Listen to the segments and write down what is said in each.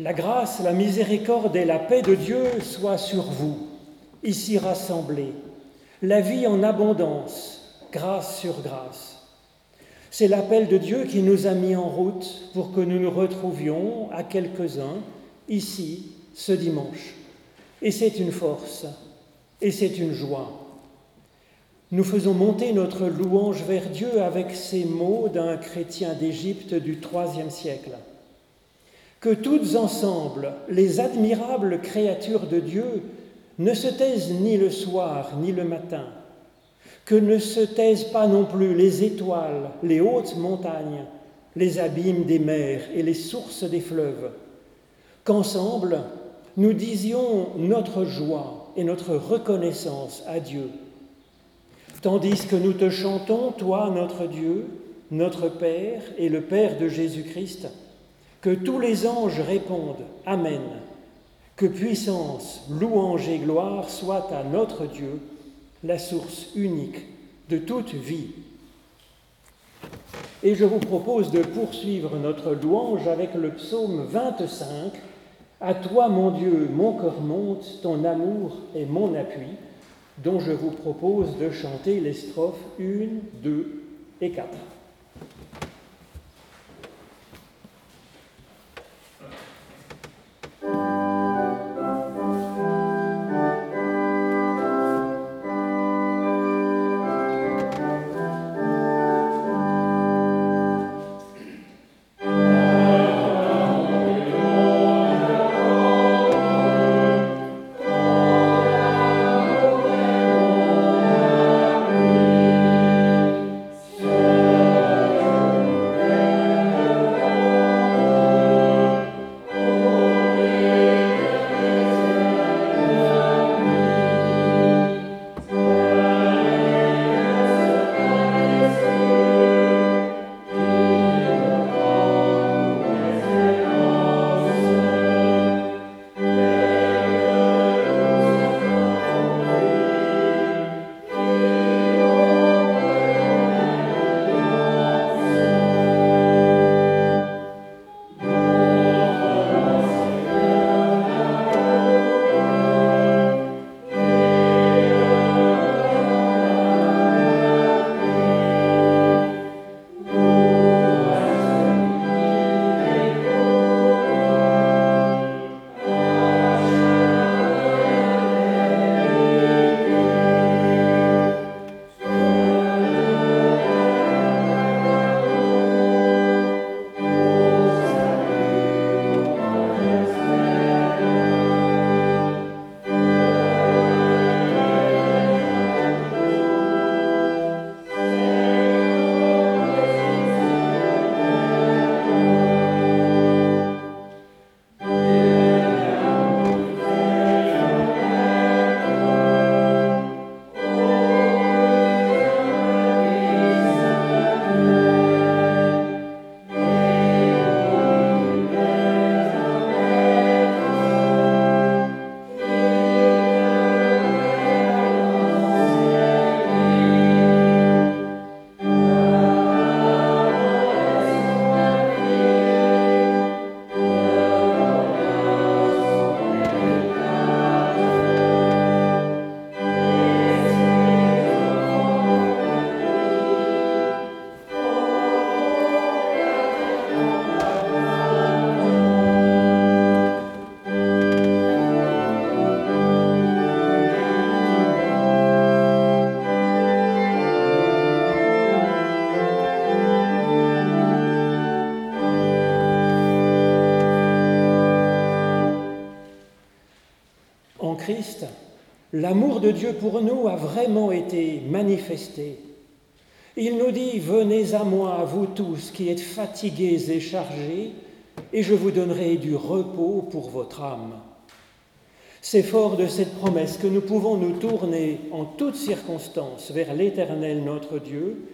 La grâce, la miséricorde et la paix de Dieu soient sur vous, ici rassemblés. La vie en abondance, grâce sur grâce. C'est l'appel de Dieu qui nous a mis en route pour que nous nous retrouvions à quelques-uns ici ce dimanche. Et c'est une force, et c'est une joie. Nous faisons monter notre louange vers Dieu avec ces mots d'un chrétien d'Égypte du IIIe siècle que toutes ensemble, les admirables créatures de Dieu ne se taisent ni le soir ni le matin, que ne se taisent pas non plus les étoiles, les hautes montagnes, les abîmes des mers et les sources des fleuves, qu'ensemble nous disions notre joie et notre reconnaissance à Dieu, tandis que nous te chantons, toi notre Dieu, notre Père et le Père de Jésus-Christ, que tous les anges répondent Amen. Que puissance, louange et gloire soient à notre Dieu, la source unique de toute vie. Et je vous propose de poursuivre notre louange avec le psaume 25. À toi, mon Dieu, mon cœur monte, ton amour est mon appui, dont je vous propose de chanter les strophes 1, 2 et 4. L'amour de Dieu pour nous a vraiment été manifesté. Il nous dit, venez à moi, vous tous qui êtes fatigués et chargés, et je vous donnerai du repos pour votre âme. C'est fort de cette promesse que nous pouvons nous tourner en toutes circonstances vers l'Éternel notre Dieu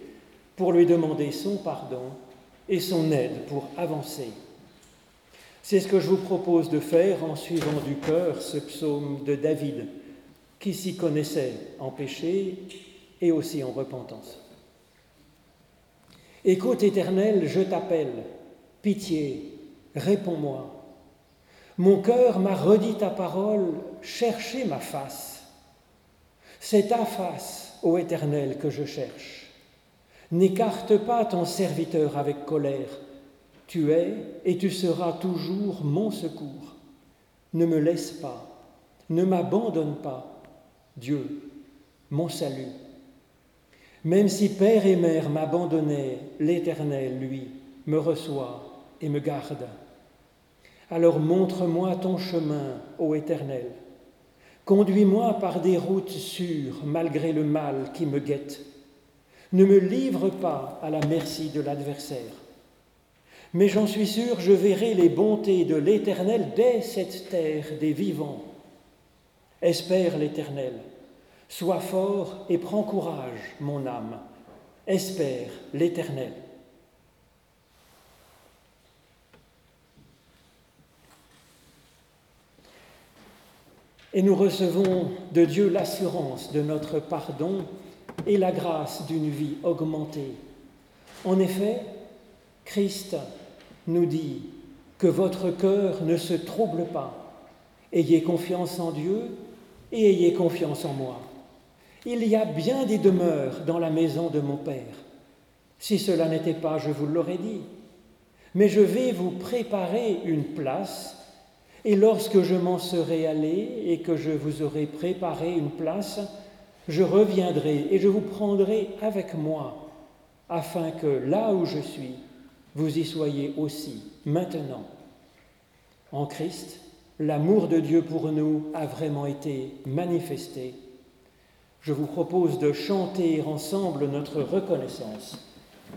pour lui demander son pardon et son aide pour avancer. C'est ce que je vous propose de faire en suivant du cœur ce psaume de David qui s'y connaissait en péché et aussi en repentance. Écoute éternel, je t'appelle, pitié, réponds-moi. Mon cœur m'a redit ta parole, cherchez ma face. C'est ta face, ô Éternel, que je cherche. N'écarte pas ton serviteur avec colère. Tu es et tu seras toujours mon secours. Ne me laisse pas, ne m'abandonne pas, Dieu, mon salut. Même si père et mère m'abandonnaient, l'Éternel, lui, me reçoit et me garde. Alors montre-moi ton chemin, ô Éternel. Conduis-moi par des routes sûres, malgré le mal qui me guette. Ne me livre pas à la merci de l'adversaire. Mais j'en suis sûr, je verrai les bontés de l'Éternel dès cette terre des vivants. Espère l'Éternel. Sois fort et prends courage, mon âme. Espère l'Éternel. Et nous recevons de Dieu l'assurance de notre pardon et la grâce d'une vie augmentée. En effet, Christ nous dit que votre cœur ne se trouble pas. Ayez confiance en Dieu et ayez confiance en moi. Il y a bien des demeures dans la maison de mon Père. Si cela n'était pas, je vous l'aurais dit. Mais je vais vous préparer une place, et lorsque je m'en serai allé et que je vous aurai préparé une place, je reviendrai et je vous prendrai avec moi, afin que là où je suis, vous y soyez aussi maintenant. En Christ, l'amour de Dieu pour nous a vraiment été manifesté je vous propose de chanter ensemble notre reconnaissance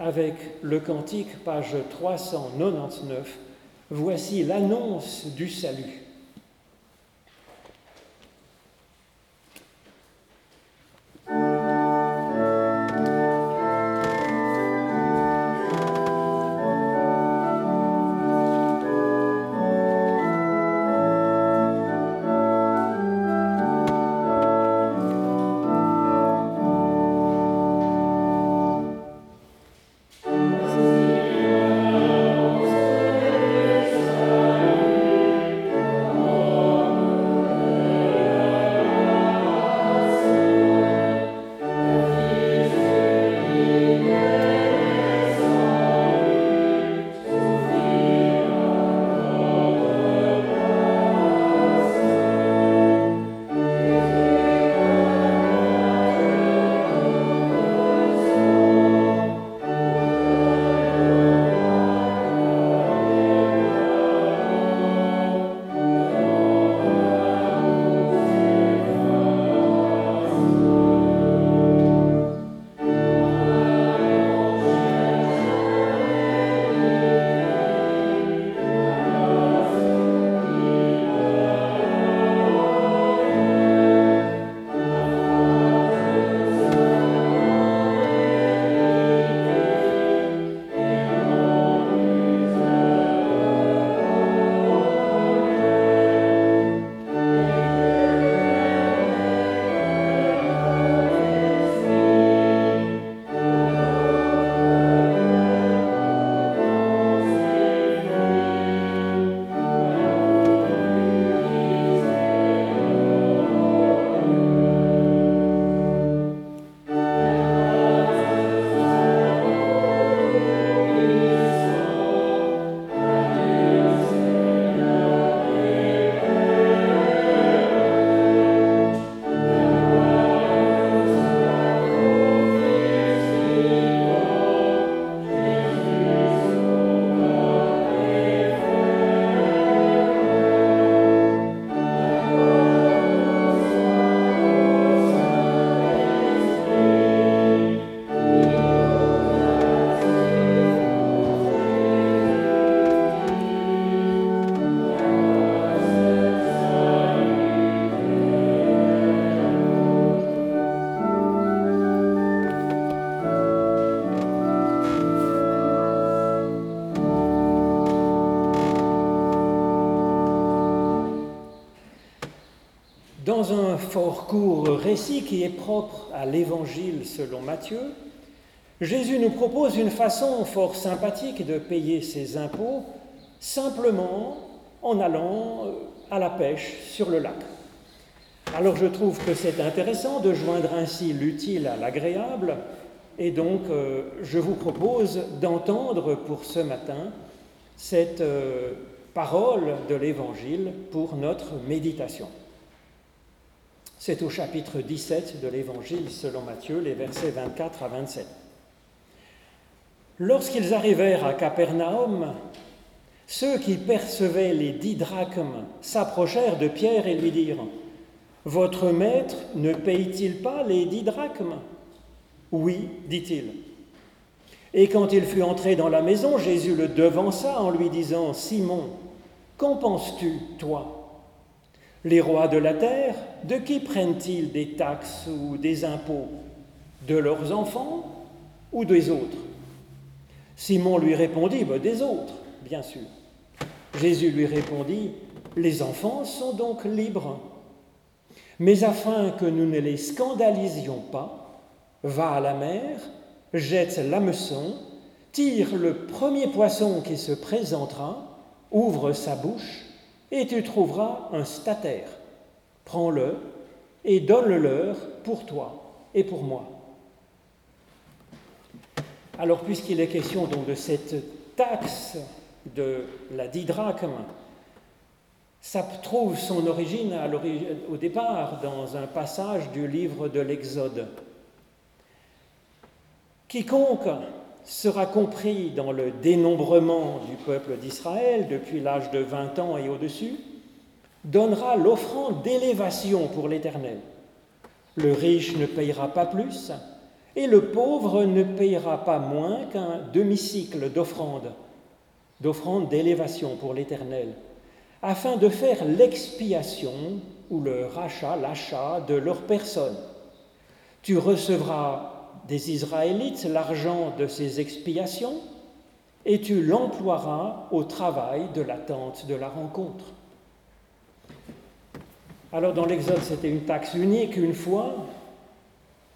avec le cantique, page 399. Voici l'annonce du salut. Fort court récit qui est propre à l'Évangile selon Matthieu, Jésus nous propose une façon fort sympathique de payer ses impôts, simplement en allant euh, à la pêche sur le lac. Alors je trouve que c'est intéressant de joindre ainsi l'utile à l'agréable, et donc euh, je vous propose d'entendre pour ce matin cette euh, parole de l'Évangile pour notre méditation. C'est au chapitre 17 de l'Évangile selon Matthieu, les versets 24 à 27. Lorsqu'ils arrivèrent à Capernaum, ceux qui percevaient les dix drachmes s'approchèrent de Pierre et lui dirent Votre maître ne paye-t-il pas les dix drachmes? Oui, dit-il. Et quand il fut entré dans la maison, Jésus le devança en lui disant Simon, qu'en penses-tu, toi? Les rois de la terre, de qui prennent-ils des taxes ou des impôts? De leurs enfants ou des autres? Simon lui répondit bah, Des autres bien sûr. Jésus lui répondit, Les enfants sont donc libres. Mais afin que nous ne les scandalisions pas, va à la mer, jette l'hameçon, tire le premier poisson qui se présentera, ouvre sa bouche, et tu trouveras un statère. Prends-le et donne-le-leur pour toi et pour moi. Alors, puisqu'il est question donc de cette taxe de la didrachme, ça trouve son origine au départ dans un passage du livre de l'Exode. Quiconque sera compris dans le dénombrement du peuple d'Israël depuis l'âge de 20 ans et au-dessus, donnera l'offrande d'élévation pour l'Éternel. Le riche ne payera pas plus, et le pauvre ne payera pas moins qu'un demi-cycle d'offrande d'offrande d'élévation pour l'Éternel, afin de faire l'expiation ou le rachat, l'achat de leur personne. Tu recevras des Israélites l'argent de ces expiations et tu l'emploieras au travail de l'attente de la rencontre. Alors dans l'Exode, c'était une taxe unique une fois,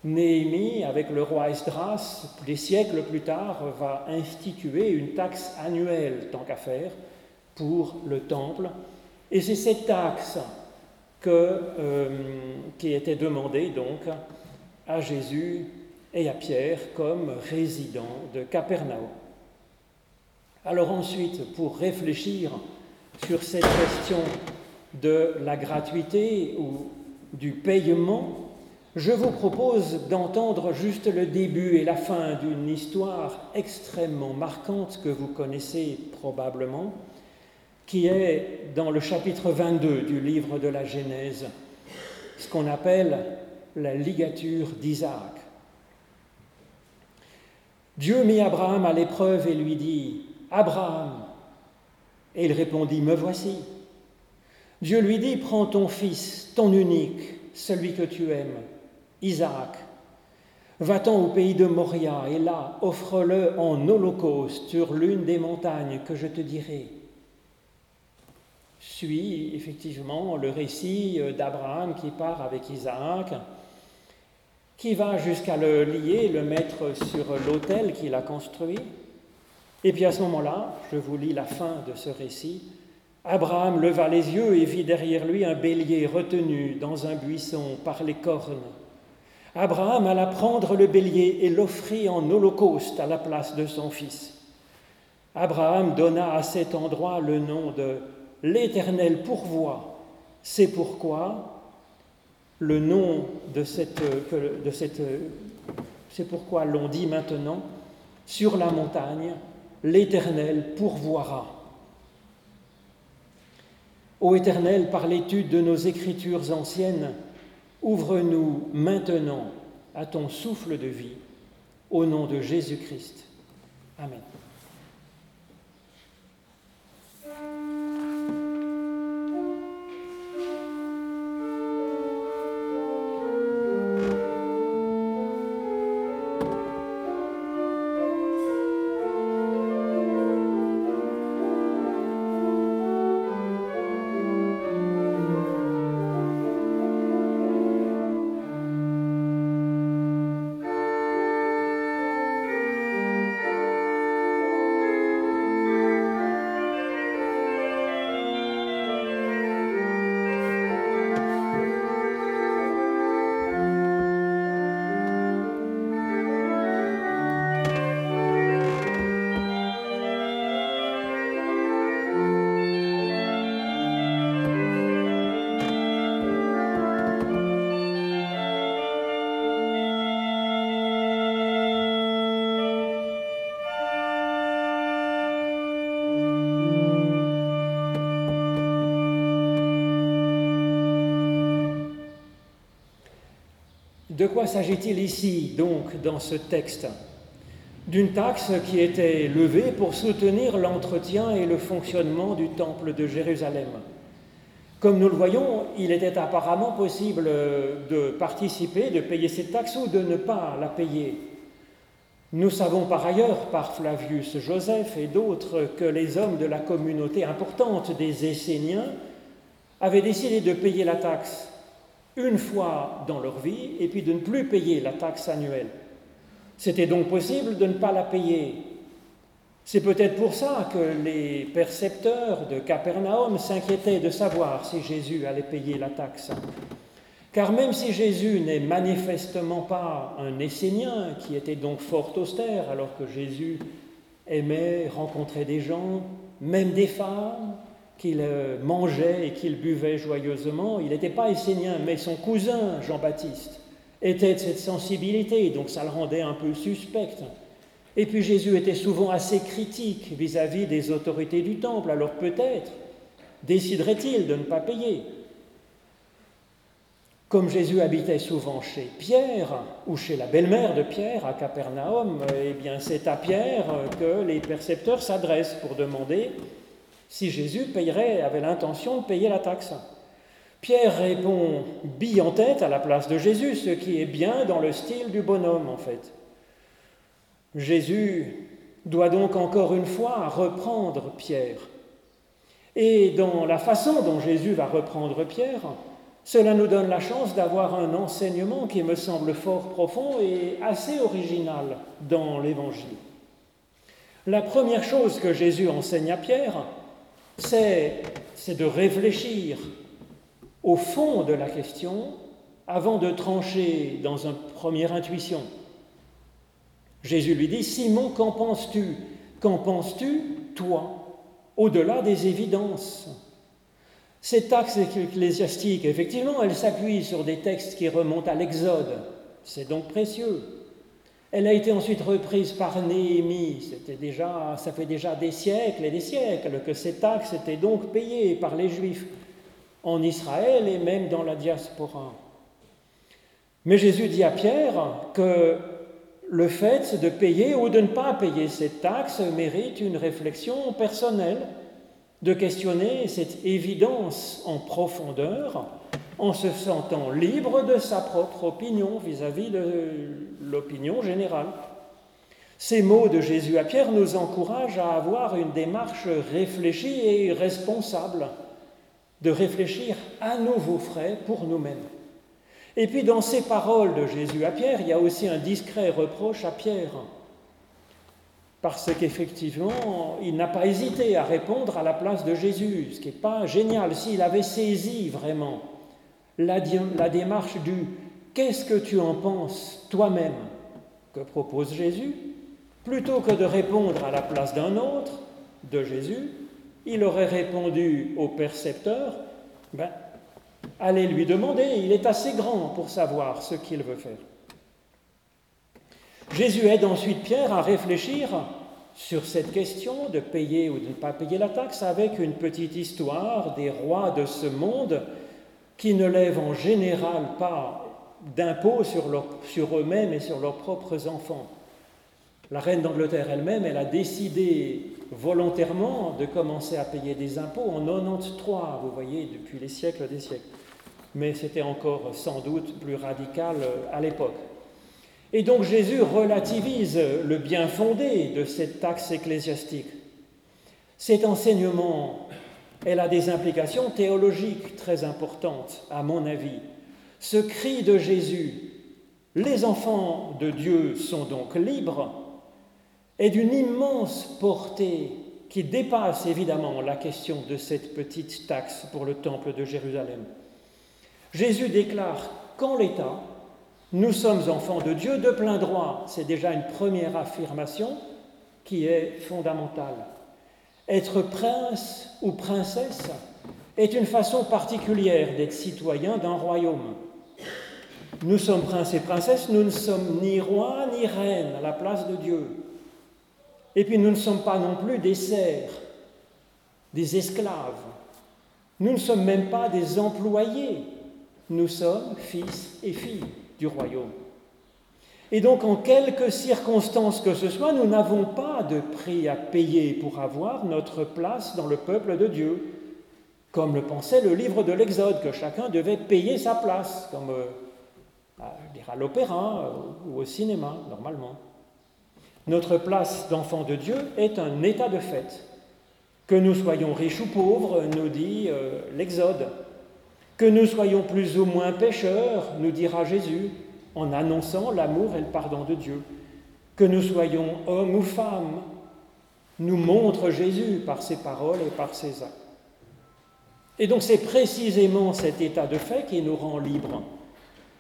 Néhémie, avec le roi Esdras, des siècles plus tard, va instituer une taxe annuelle, tant qu'à faire, pour le temple. Et c'est cette taxe que, euh, qui était demandée donc à Jésus et à Pierre comme résidents de Capernaum. Alors ensuite, pour réfléchir sur cette question de la gratuité ou du paiement, je vous propose d'entendre juste le début et la fin d'une histoire extrêmement marquante que vous connaissez probablement, qui est dans le chapitre 22 du livre de la Genèse, ce qu'on appelle la ligature d'Isaac. Dieu mit Abraham à l'épreuve et lui dit, Abraham, et il répondit, Me voici. Dieu lui dit, Prends ton fils, ton unique, celui que tu aimes Isaac, va-t'en au pays de Moria et là, offre-le en holocauste sur l'une des montagnes que je te dirai. Suit effectivement le récit d'Abraham qui part avec Isaac, qui va jusqu'à le lier, le mettre sur l'autel qu'il a construit. Et puis à ce moment-là, je vous lis la fin de ce récit. Abraham leva les yeux et vit derrière lui un bélier retenu dans un buisson par les cornes. Abraham alla prendre le bélier et l'offrit en holocauste à la place de son fils. Abraham donna à cet endroit le nom de l'Éternel pourvoit. C'est pourquoi le nom de cette, de cette c'est pourquoi l'on dit maintenant sur la montagne, l'Éternel pourvoira. Ô Éternel, par l'étude de nos écritures anciennes, Ouvre-nous maintenant à ton souffle de vie, au nom de Jésus-Christ. Amen. De quoi s'agit-il ici, donc, dans ce texte D'une taxe qui était levée pour soutenir l'entretien et le fonctionnement du temple de Jérusalem. Comme nous le voyons, il était apparemment possible de participer, de payer cette taxe ou de ne pas la payer. Nous savons par ailleurs, par Flavius Joseph et d'autres, que les hommes de la communauté importante des Esséniens avaient décidé de payer la taxe une fois dans leur vie et puis de ne plus payer la taxe annuelle. C'était donc possible de ne pas la payer. C'est peut-être pour ça que les percepteurs de Capernaum s'inquiétaient de savoir si Jésus allait payer la taxe. Car même si Jésus n'est manifestement pas un Essénien, qui était donc fort austère, alors que Jésus aimait rencontrer des gens, même des femmes, qu'il euh, mangeait et qu'il buvait joyeusement. Il n'était pas essénien, mais son cousin, Jean-Baptiste, était de cette sensibilité, donc ça le rendait un peu suspect. Et puis Jésus était souvent assez critique vis-à-vis des autorités du temple, alors peut-être déciderait-il de ne pas payer. Comme Jésus habitait souvent chez Pierre ou chez la belle-mère de Pierre à Capernaum, eh bien c'est à Pierre que les percepteurs s'adressent pour demander si Jésus payerait, avait l'intention de payer la taxe. Pierre répond bille en tête à la place de Jésus, ce qui est bien dans le style du bonhomme en fait. Jésus doit donc encore une fois reprendre Pierre. Et dans la façon dont Jésus va reprendre Pierre, cela nous donne la chance d'avoir un enseignement qui me semble fort profond et assez original dans l'Évangile. La première chose que Jésus enseigne à Pierre, c'est de réfléchir au fond de la question avant de trancher dans une première intuition. Jésus lui dit, Simon, qu'en penses-tu? Qu'en penses-tu, toi, au-delà des évidences? Cette axe ecclésiastique, effectivement, elle s'appuie sur des textes qui remontent à l'Exode. C'est donc précieux. Elle a été ensuite reprise par Néhémie. C'était déjà, ça fait déjà des siècles et des siècles que ces taxes étaient donc payées par les Juifs en Israël et même dans la diaspora. Mais Jésus dit à Pierre que le fait de payer ou de ne pas payer cette taxe mérite une réflexion personnelle, de questionner cette évidence en profondeur en se sentant libre de sa propre opinion vis-à-vis de l'opinion générale. Ces mots de Jésus à Pierre nous encouragent à avoir une démarche réfléchie et responsable, de réfléchir à nouveau frais pour nous-mêmes. Et puis dans ces paroles de Jésus à Pierre, il y a aussi un discret reproche à Pierre, parce qu'effectivement, il n'a pas hésité à répondre à la place de Jésus, ce qui n'est pas génial. S'il avait saisi vraiment la, démarche du Qu'est-ce que tu en penses toi-même? que propose Jésus Plutôt que de répondre à la place d'un autre, de Jésus, il aurait répondu au percepteur ben, Allez lui demander, il est assez grand pour savoir ce qu'il veut faire. Jésus aide ensuite Pierre à réfléchir sur cette question de payer ou de ne pas payer la taxe avec une petite histoire des rois de ce monde qui ne lèvent en général pas d'impôts sur, eux-mêmes et sur leurs propres enfants. La reine d'Angleterre elle-même, elle a décidé volontairement de commencer à payer des impôts en 93, vous voyez, depuis les siècles des siècles. Mais c'était encore sans doute plus radical à l'époque. Et donc Jésus relativise le bien fondé de cette taxe ecclésiastique. Cet enseignement elle a des implications théologiques très importantes, à mon avis. Ce cri de Jésus, les enfants de Dieu sont donc libres, est d'une immense portée qui dépasse évidemment la question de cette petite taxe pour le temple de Jérusalem. Jésus déclare qu'en l'État, nous sommes enfants de Dieu de plein droit. C'est déjà une première affirmation qui est fondamentale. Être prince ou princesse est une façon particulière d'être citoyen d'un royaume. Nous sommes princes et princesses, nous ne sommes ni rois ni reines à la place de Dieu. Et puis nous ne sommes pas non plus des serfs, des esclaves. Nous ne sommes même pas des employés. Nous sommes fils et filles. du royaume. Et donc, en quelque circonstances que ce soit, nous n'avons pas de prix à payer pour avoir notre place dans le peuple de Dieu, comme le pensait le livre de l'Exode, que chacun devait payer sa place, comme euh, à l'opéra ou au cinéma, normalement. Notre place d'enfant de Dieu est un état de fait. Que nous soyons riches ou pauvres, nous dit euh, l'Exode. Que nous soyons plus ou moins pécheurs, nous dira Jésus en annonçant l'amour et le pardon de Dieu. Que nous soyons hommes ou femmes, nous montre Jésus par ses paroles et par ses actes. Et donc c'est précisément cet état de fait qui nous rend libres.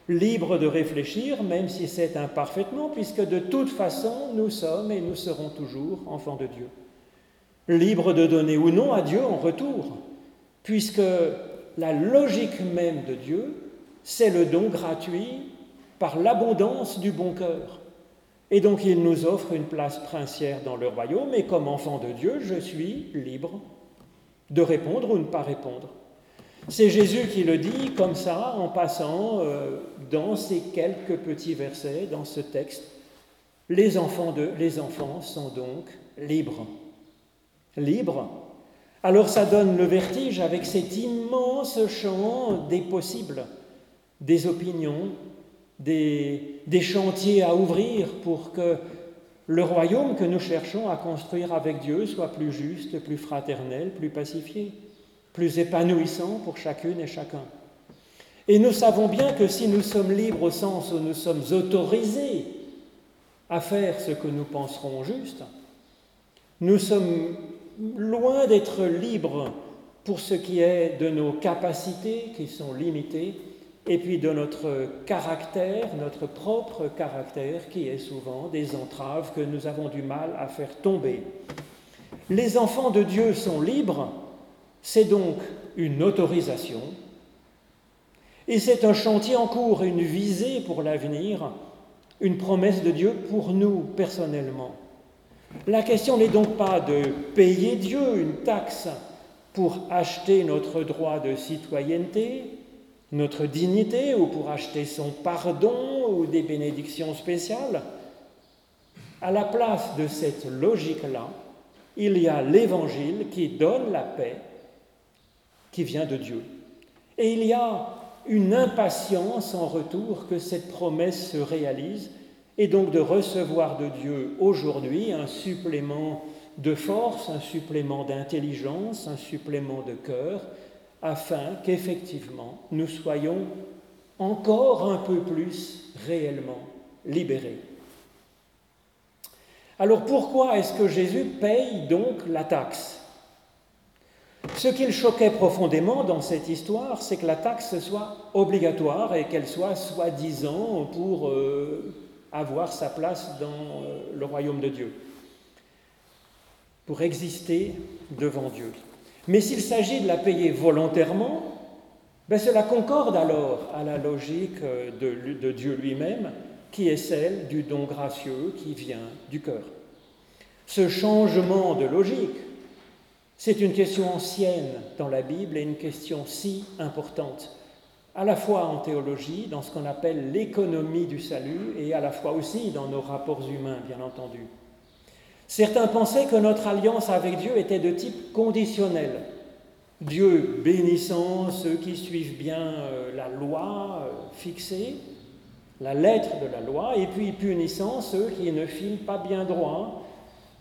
Libres de réfléchir, même si c'est imparfaitement, puisque de toute façon nous sommes et nous serons toujours enfants de Dieu. Libres de donner ou non à Dieu en retour, puisque la logique même de Dieu, c'est le don gratuit par l'abondance du bon cœur. Et donc il nous offre une place princière dans le royaume, et comme enfant de Dieu, je suis libre de répondre ou ne pas répondre. C'est Jésus qui le dit comme ça, en passant euh, dans ces quelques petits versets, dans ce texte. Les enfants, de, les enfants sont donc libres. Libres. Alors ça donne le vertige avec cet immense champ des possibles, des opinions, des, chantiers à ouvrir pour que le royaume que nous cherchons à construire avec Dieu soit plus juste, plus fraternel, plus pacifié, plus épanouissant pour chacune et chacun. Et nous savons bien que si nous sommes libres au sens où nous sommes autorisés à faire ce que nous penserons juste, nous sommes loin d'être libres pour ce qui est de nos capacités qui sont limitées et puis de notre caractère, notre propre caractère, qui est souvent des entraves que nous avons du mal à faire tomber. Les enfants de Dieu sont libres, c'est donc une autorisation, et c'est un chantier en cours, une visée pour l'avenir, une promesse de Dieu pour nous personnellement. La question n'est donc pas de payer Dieu une taxe pour acheter notre droit de citoyenneté, notre dignité ou pour acheter son pardon ou des bénédictions spéciales. À la place de cette logique-là, il y a l'Évangile qui donne la paix qui vient de Dieu. Et il y a une impatience en retour que cette promesse se réalise et donc de recevoir de Dieu aujourd'hui un supplément de force, un supplément d'intelligence, un supplément de cœur, afin qu'effectivement nous soyons encore un peu plus réellement libérés. Alors pourquoi est-ce que Jésus paye donc la taxe? Ce qui le choquait profondément dans cette histoire, c'est que la taxe soit obligatoire et qu'elle soit soi-disant pour euh, avoir sa place dans euh, le royaume de Dieu, pour exister devant Dieu. Mais s'il s'agit de la payer volontairement, ben cela concorde alors à la logique de, de Dieu lui-même, qui est celle du don gracieux qui vient du cœur. Ce changement de logique, c'est une question ancienne dans la Bible et une question si importante, à la fois en théologie, dans ce qu'on appelle l'économie du salut, et à la fois aussi dans nos rapports humains, bien entendu. Certains pensaient que notre alliance avec Dieu était de type conditionnel. Dieu bénissant ceux qui suivent bien euh, la loi euh, fixée, la lettre de la loi, et puis punissant ceux qui ne filent pas bien droit.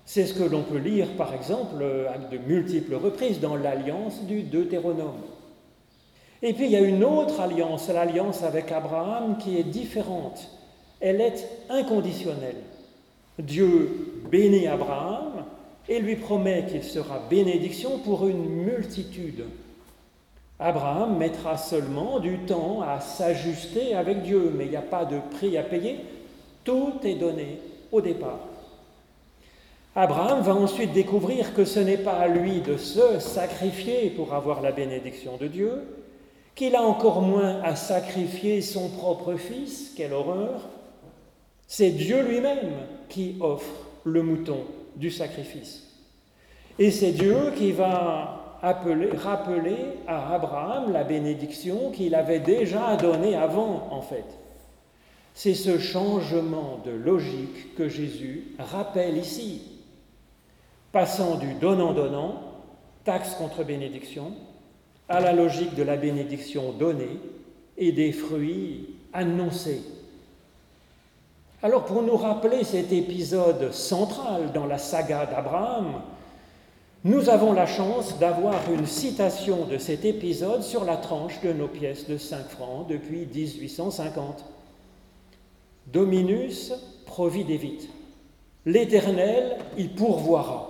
C'est ce que l'on peut lire, par exemple, à de multiples reprises dans l'alliance du Deutéronome. Et puis il y a une autre alliance, l'alliance avec Abraham, qui est différente. Elle est inconditionnelle. Dieu bénit Abraham et lui promet qu'il sera bénédiction pour une multitude. Abraham mettra seulement du temps à s'ajuster avec Dieu, mais il n'y a pas de prix à payer. Tout est donné au départ. Abraham va ensuite découvrir que ce n'est pas à lui de se sacrifier pour avoir la bénédiction de Dieu, qu'il a encore moins à sacrifier son propre fils, quelle horreur, c'est Dieu lui-même qui offre le mouton du sacrifice. Et c'est Dieu qui va appeler, rappeler à Abraham la bénédiction qu'il avait déjà donnée avant, en fait. C'est ce changement de logique que Jésus rappelle ici, passant du donnant-donnant, taxe contre bénédiction, à la logique de la bénédiction donnée et des fruits annoncés. Alors pour nous rappeler cet épisode central dans la saga d'Abraham, nous avons la chance d'avoir une citation de cet épisode sur la tranche de nos pièces de 5 francs depuis 1850. Dominus providevit. L'Éternel y pourvoira.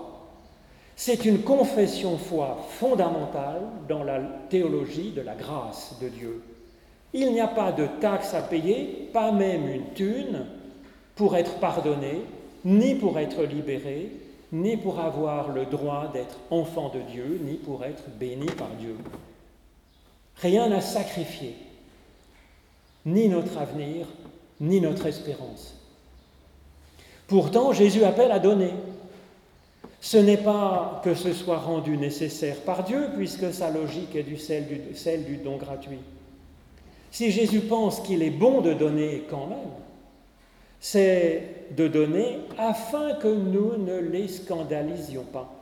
C'est une confession foi fondamentale dans la théologie de la grâce de Dieu. Il n'y a pas de taxe à payer, pas même une thune, pour être pardonné, ni pour être libéré, ni pour avoir le droit d'être enfant de Dieu, ni pour être béni par Dieu. Rien à sacrifier, ni notre avenir, ni notre espérance. Pourtant, Jésus appelle à donner. Ce n'est pas que ce soit rendu nécessaire par Dieu, puisque sa logique est celle du don gratuit. Si Jésus pense qu'il est bon de donner quand même, c'est de donner afin que nous ne les scandalisions pas.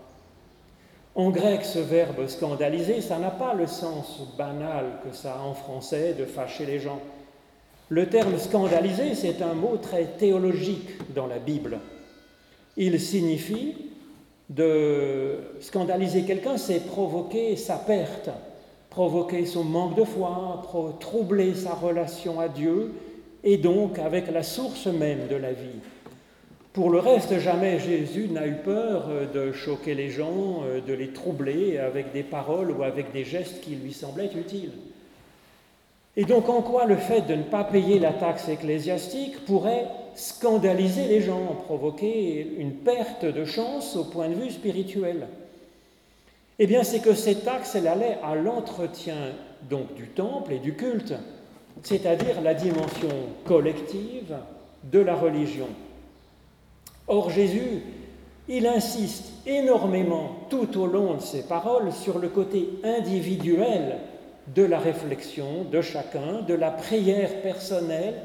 En grec, ce verbe scandaliser, ça n'a pas le sens banal que ça a en français de fâcher les gens. Le terme scandaliser, c'est un mot très théologique dans la Bible. Il signifie de scandaliser quelqu'un, c'est provoquer sa perte, provoquer son manque de foi, troubler sa relation à Dieu et donc avec la source même de la vie. Pour le reste, jamais Jésus n'a eu peur euh, de choquer les gens, euh, de les troubler avec des paroles ou avec des gestes qui lui semblaient utiles. Et donc en quoi le fait de ne pas payer la taxe ecclésiastique pourrait scandaliser les gens, provoquer une perte de chance au point de vue spirituel? Eh bien c'est que cette taxe, elle allait à l'entretien donc du temple et du culte c'est-à-dire la dimension collective de la religion. Or Jésus, il insiste énormément tout au long de ses paroles sur le côté individuel de la réflexion de chacun, de la prière personnelle,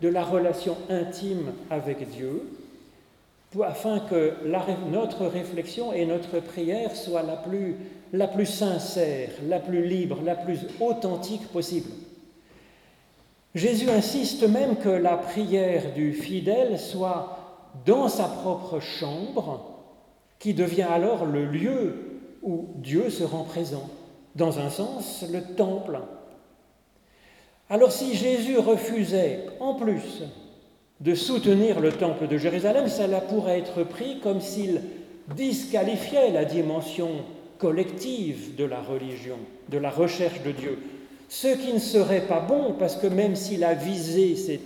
de la relation intime avec Dieu, afin que notre réflexion et notre prière soient la plus, la plus sincère, la plus libre, la plus authentique possible. Jésus insiste même que la prière du fidèle soit dans sa propre chambre, qui devient alors le lieu où Dieu se rend présent, dans un sens le temple. Alors si Jésus refusait en plus de soutenir le temple de Jérusalem, cela pourrait être pris comme s'il disqualifiait la dimension collective de la religion, de la recherche de Dieu. Ce qui ne serait pas bon, parce que même si la visée, c'est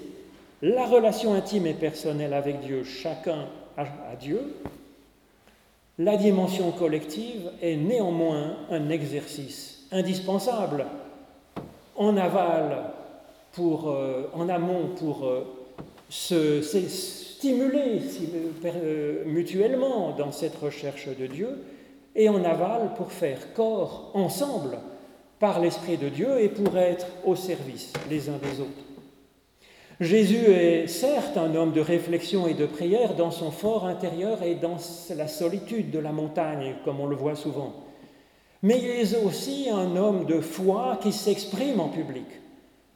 la relation intime et personnelle avec Dieu, chacun a Dieu, la dimension collective est néanmoins un exercice indispensable en aval, pour, euh, en amont pour euh, se, stimuler euh, mutuellement dans cette recherche de Dieu, et en aval pour faire corps ensemble par l'Esprit de Dieu et pour être au service les uns des autres. Jésus est certes un homme de réflexion et de prière dans son fort intérieur et dans la solitude de la montagne, comme on le voit souvent. Mais il est aussi un homme de foi qui s'exprime en public,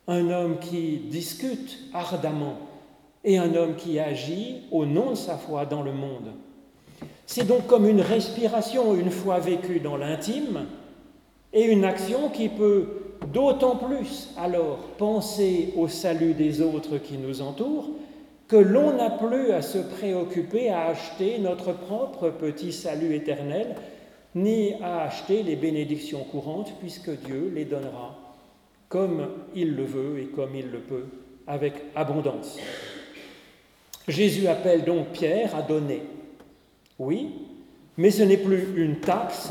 un homme qui discute ardemment et un homme qui agit au nom de sa foi dans le monde. C'est donc comme une respiration, une fois vécue dans l'intime, et une action qui peut d'autant plus alors penser au salut des autres qui nous entourent que l'on n'a plus à se préoccuper à acheter notre propre petit salut éternel, ni à acheter les bénédictions courantes, puisque Dieu les donnera comme il le veut et comme il le peut, avec abondance. Jésus appelle donc Pierre à donner. Oui, mais ce n'est plus une taxe,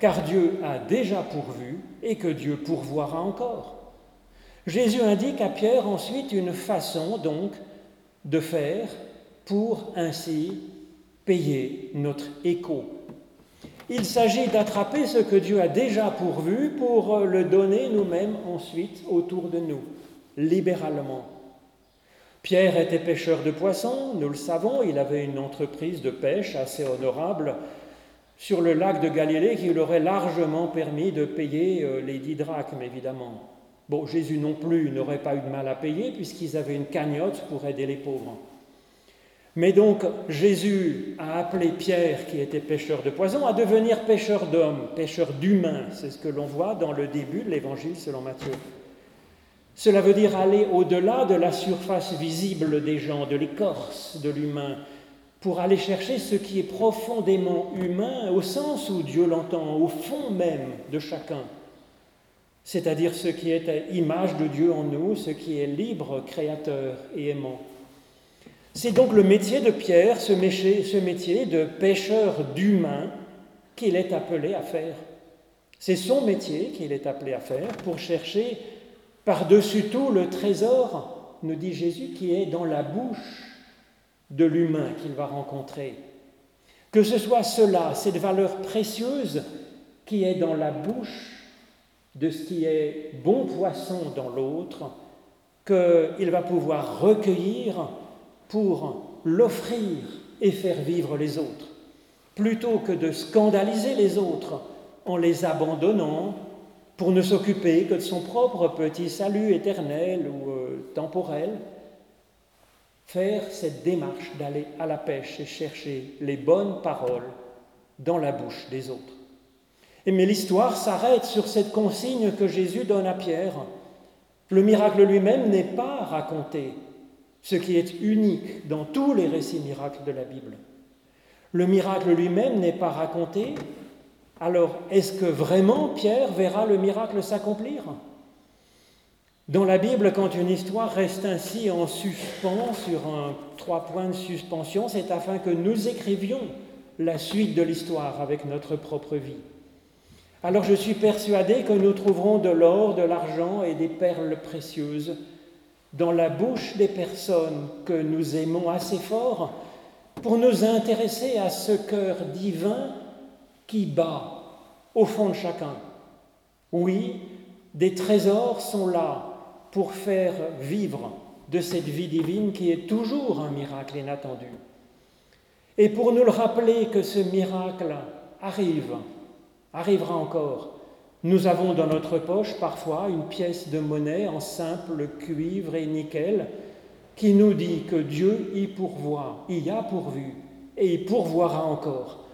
car Dieu a déjà pourvu et que Dieu pourvoira encore. Jésus indique à Pierre ensuite une façon donc de faire pour ainsi payer notre écho. Il s'agit d'attraper ce que Dieu a déjà pourvu pour le donner nous-mêmes ensuite autour de nous, libéralement. Pierre était pêcheur de poissons, nous le savons, il avait une entreprise de pêche assez honorable sur le lac de Galilée qui lui aurait largement permis de payer euh, les dix drachmes, évidemment. Bon, Jésus non plus n'aurait pas eu de mal à payer puisqu'ils avaient une cagnotte pour aider les pauvres. Mais donc Jésus a appelé Pierre, qui était pêcheur de poissons, à devenir pêcheur d'hommes, pêcheur d'humains. C'est ce que l'on voit dans le début de l'évangile selon Matthieu. Cela veut dire aller au-delà de la surface visible des gens, de l'écorce de l'humain, pour aller chercher ce qui est profondément humain au sens où Dieu l'entend, au fond même de chacun, c'est-à-dire ce qui est image de Dieu en nous, ce qui est libre, créateur et aimant. C'est donc le métier de Pierre, ce métier, de pêcheur d'humains qu'il est appelé à faire. C'est son métier qu'il est appelé à faire pour chercher par-dessus tout, le trésor, nous dit Jésus, qui est dans la bouche de l'humain qu'il va rencontrer. Que ce soit cela, cette valeur précieuse qui est dans la bouche de ce qui est bon poisson dans l'autre, qu'il va pouvoir recueillir pour l'offrir et faire vivre les autres, plutôt que de scandaliser les autres en les abandonnant, pour ne s'occuper que de son propre petit salut éternel ou euh, temporel, faire cette démarche d'aller à la pêche et chercher les bonnes paroles dans la bouche des autres. Et mais l'histoire s'arrête sur cette consigne que Jésus donne à Pierre. Le miracle lui-même n'est pas raconté, ce qui est unique dans tous les récits miracles de la Bible. Le miracle lui-même n'est pas raconté, alors, est-ce que vraiment Pierre verra le miracle s'accomplir? Dans la Bible, quand une histoire reste ainsi en suspens, sur un trois points de suspension, c'est afin que nous écrivions la suite de l'histoire avec notre propre vie. Alors je suis persuadé que nous trouverons de l'or, de l'argent et des perles précieuses dans la bouche des personnes que nous aimons assez fort pour nous intéresser à ce cœur divin qui bat au fond de chacun. Oui, des trésors sont là pour faire vivre de cette vie divine qui est toujours un miracle inattendu. Et pour nous le rappeler que ce miracle arrive, arrivera encore, nous avons dans notre poche parfois une pièce de monnaie en simple cuivre et nickel qui nous dit que Dieu y pourvoit, y a pourvu et y pourvoira encore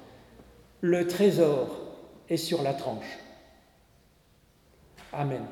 le trésor est sur la tranche. Amen.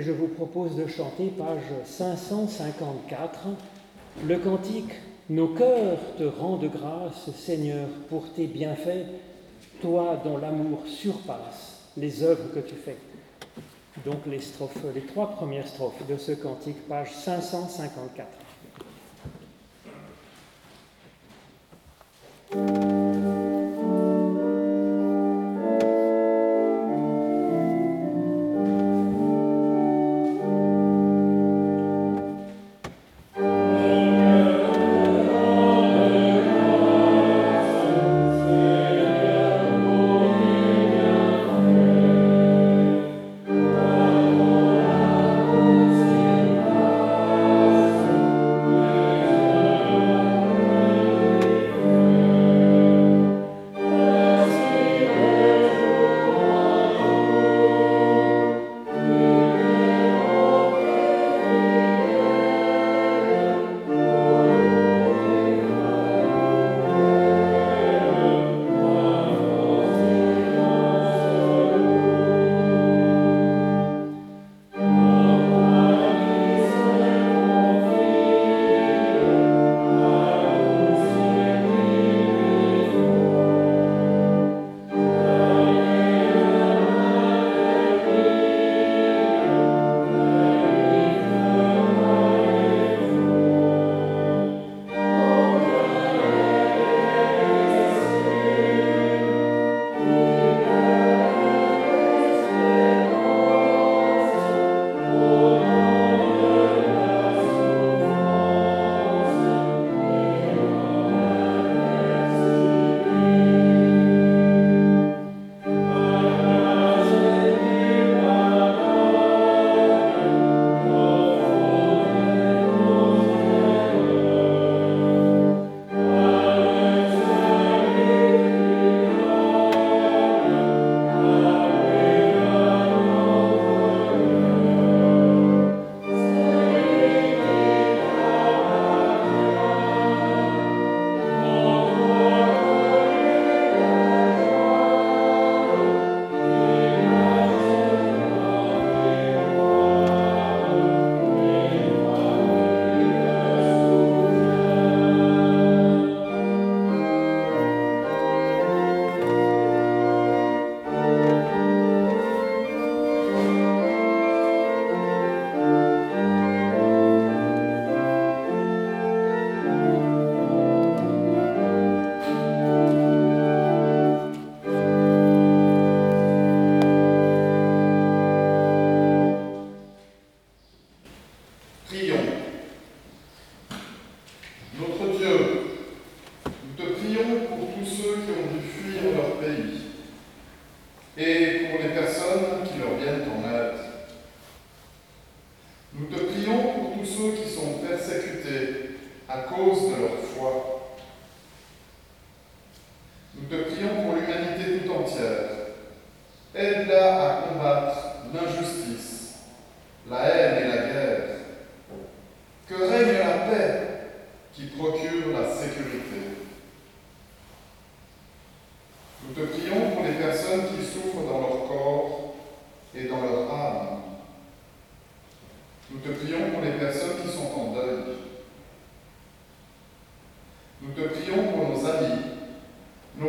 Et je vous propose de chanter page 554, le cantique Nos cœurs te rendent grâce, Seigneur, pour tes bienfaits, toi dont l'amour surpasse les œuvres que tu fais. Donc les strophes, les trois premières strophes de ce cantique, page 554. Que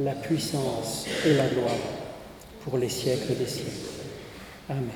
la puissance et la gloire pour les siècles des siècles. Amen.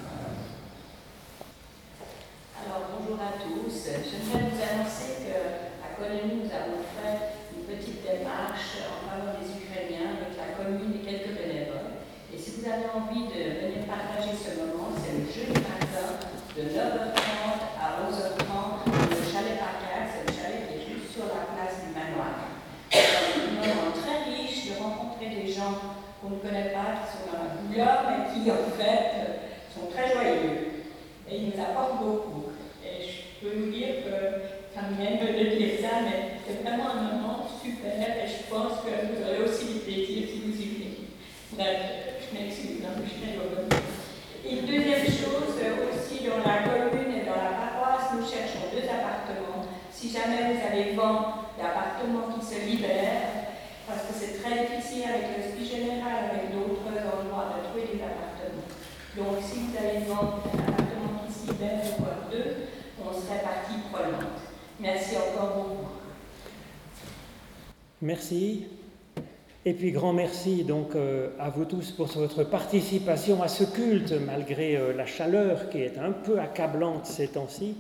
Alors bonjour à tous. J'aimerais vous annoncer qu'à Colonie, nous avons fait une petite démarche en faveur des Ukrainiens avec la commune et quelques bénévoles. Et si vous avez envie de venir partager ce moment, c'est le jeudi matin de 9h30 à 11h30 le chalet Parcaire. C'est le chalet qui est juste sur la place du manoir. C'est un moment très riche de rencontrer des gens qu'on ne connaît pas, qui sont dans la qui en fait sont très joyeux. Et ils nous apportent beaucoup. Et je peux vous dire que ça me de dire ça, mais c'est vraiment un moment super et je pense que vous aurez aussi du plaisir si vous y venez. Bref, je m'excuse, hein, je suis très heureuse. Et deuxième chose, aussi dans la commune et dans la paroisse, nous cherchons deux appartements. Si jamais vous avez vent d'appartements qui se libèrent, parce que c'est très difficile avec le ski général, avec d'autres endroits, de trouver des appartements. Donc, si vous avez vendre un appartement qui s'y libère, voire deux, on serait partie prenante. Merci encore beaucoup. Merci. Et puis grand merci donc euh, à vous tous pour votre participation à ce culte malgré euh, la chaleur qui est un peu accablante ces temps-ci.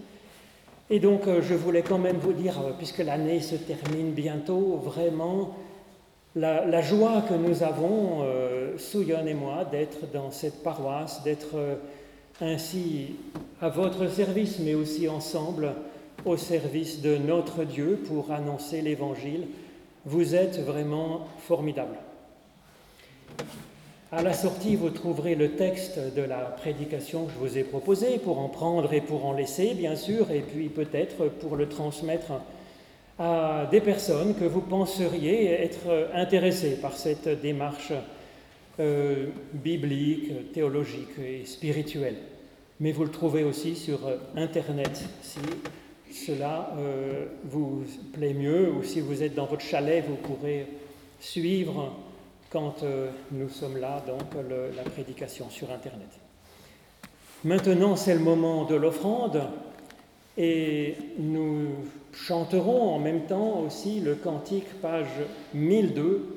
Et donc euh, je voulais quand même vous dire, puisque l'année se termine bientôt, vraiment la, joie que nous avons, euh, et moi, d'être dans cette paroisse, d'être euh, ainsi à votre service, mais aussi ensemble au service de notre Dieu pour annoncer l'Évangile. Vous êtes vraiment formidables. À la sortie, vous trouverez le texte de la prédication que je vous ai proposé pour en prendre et pour en laisser, bien sûr, et puis peut-être pour le transmettre à des personnes que vous penseriez être intéressées par cette démarche euh, biblique, théologique et spirituelle. Mais vous le trouvez aussi sur Internet si cela euh, vous plaît mieux ou si vous êtes dans votre chalet, vous pourrez suivre quand euh, nous sommes là, donc la prédication sur Internet. Maintenant, c'est le moment de l'offrande et nous chanterons en même temps aussi le cantique page 1002,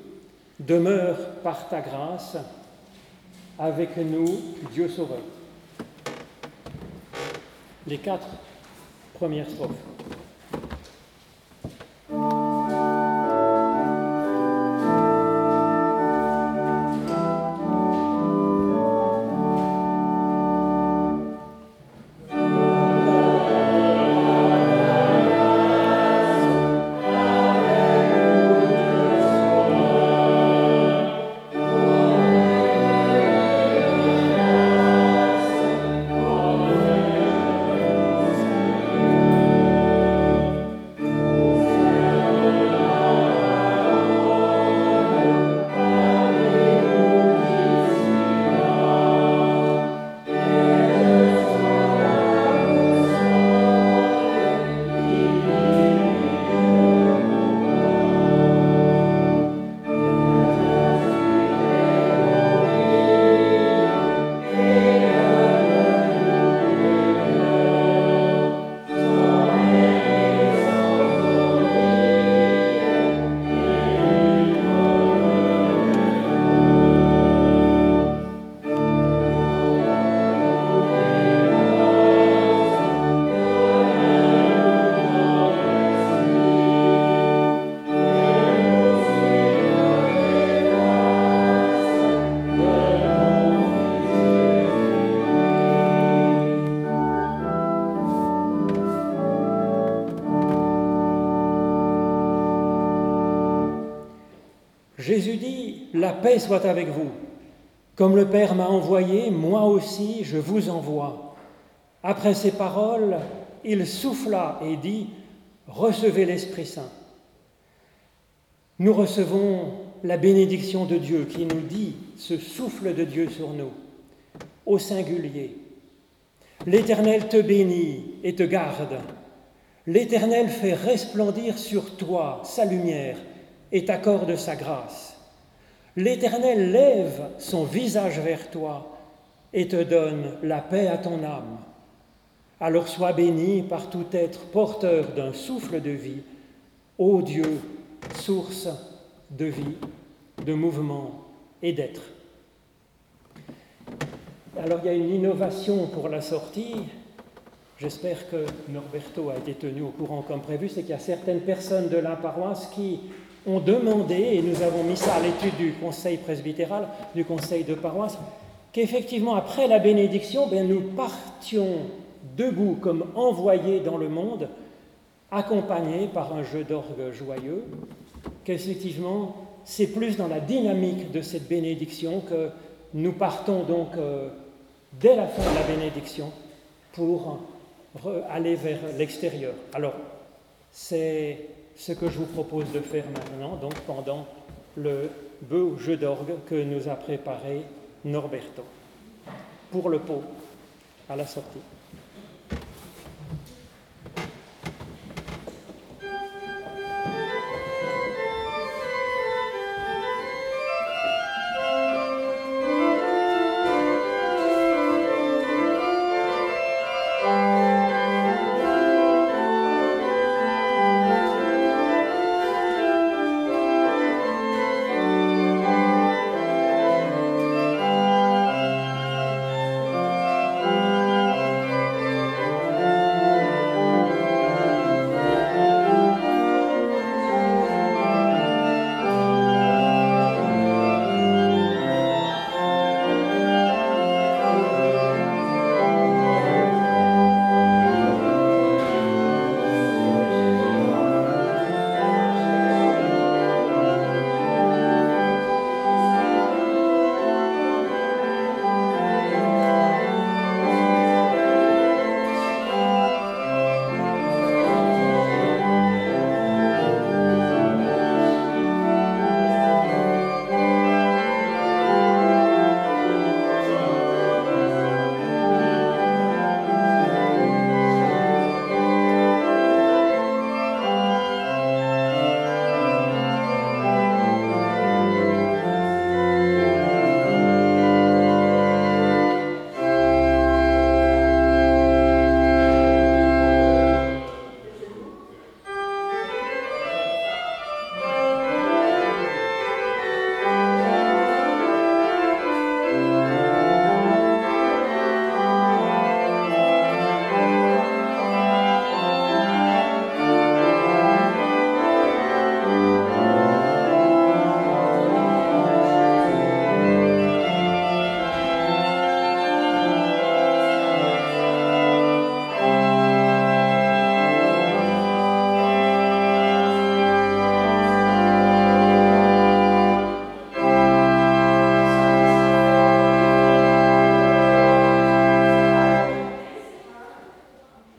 Demeure par ta grâce, avec nous Dieu Sauveur. Les quatre premières strophes. Paix soit avec vous. Comme le Père m'a envoyé, moi aussi je vous envoie. Après ces paroles, il souffla et dit, Recevez l'Esprit Saint. Nous recevons la bénédiction de Dieu qui nous dit ce souffle de Dieu sur nous, au singulier. L'Éternel te bénit et te garde. L'Éternel fait resplendir sur toi sa lumière et t'accorde sa grâce. L'Éternel lève son visage vers toi et te donne la paix à ton âme. Alors sois béni par tout être porteur d'un souffle de vie, Ô Dieu, source de vie, de mouvement et d'être. Alors il y a une innovation pour la sortie. J'espère que Norberto a été tenu au courant comme prévu, c'est qu'il y a certaines personnes de la paroisse qui ont demandé, et nous avons mis ça à l'étude du conseil presbytéral, du conseil de paroisse, qu'effectivement, après la bénédiction, bien, nous partions debout comme envoyés dans le monde, accompagnés par un jeu d'orgue joyeux, qu'effectivement, c'est plus dans la dynamique de cette bénédiction que nous partons donc euh, dès la fin de la bénédiction pour aller vers l'extérieur. Alors, c'est ce que je vous propose de faire maintenant, donc pendant le beau jeu d'orgue que nous a préparé Norberto pour le pot à la sortie.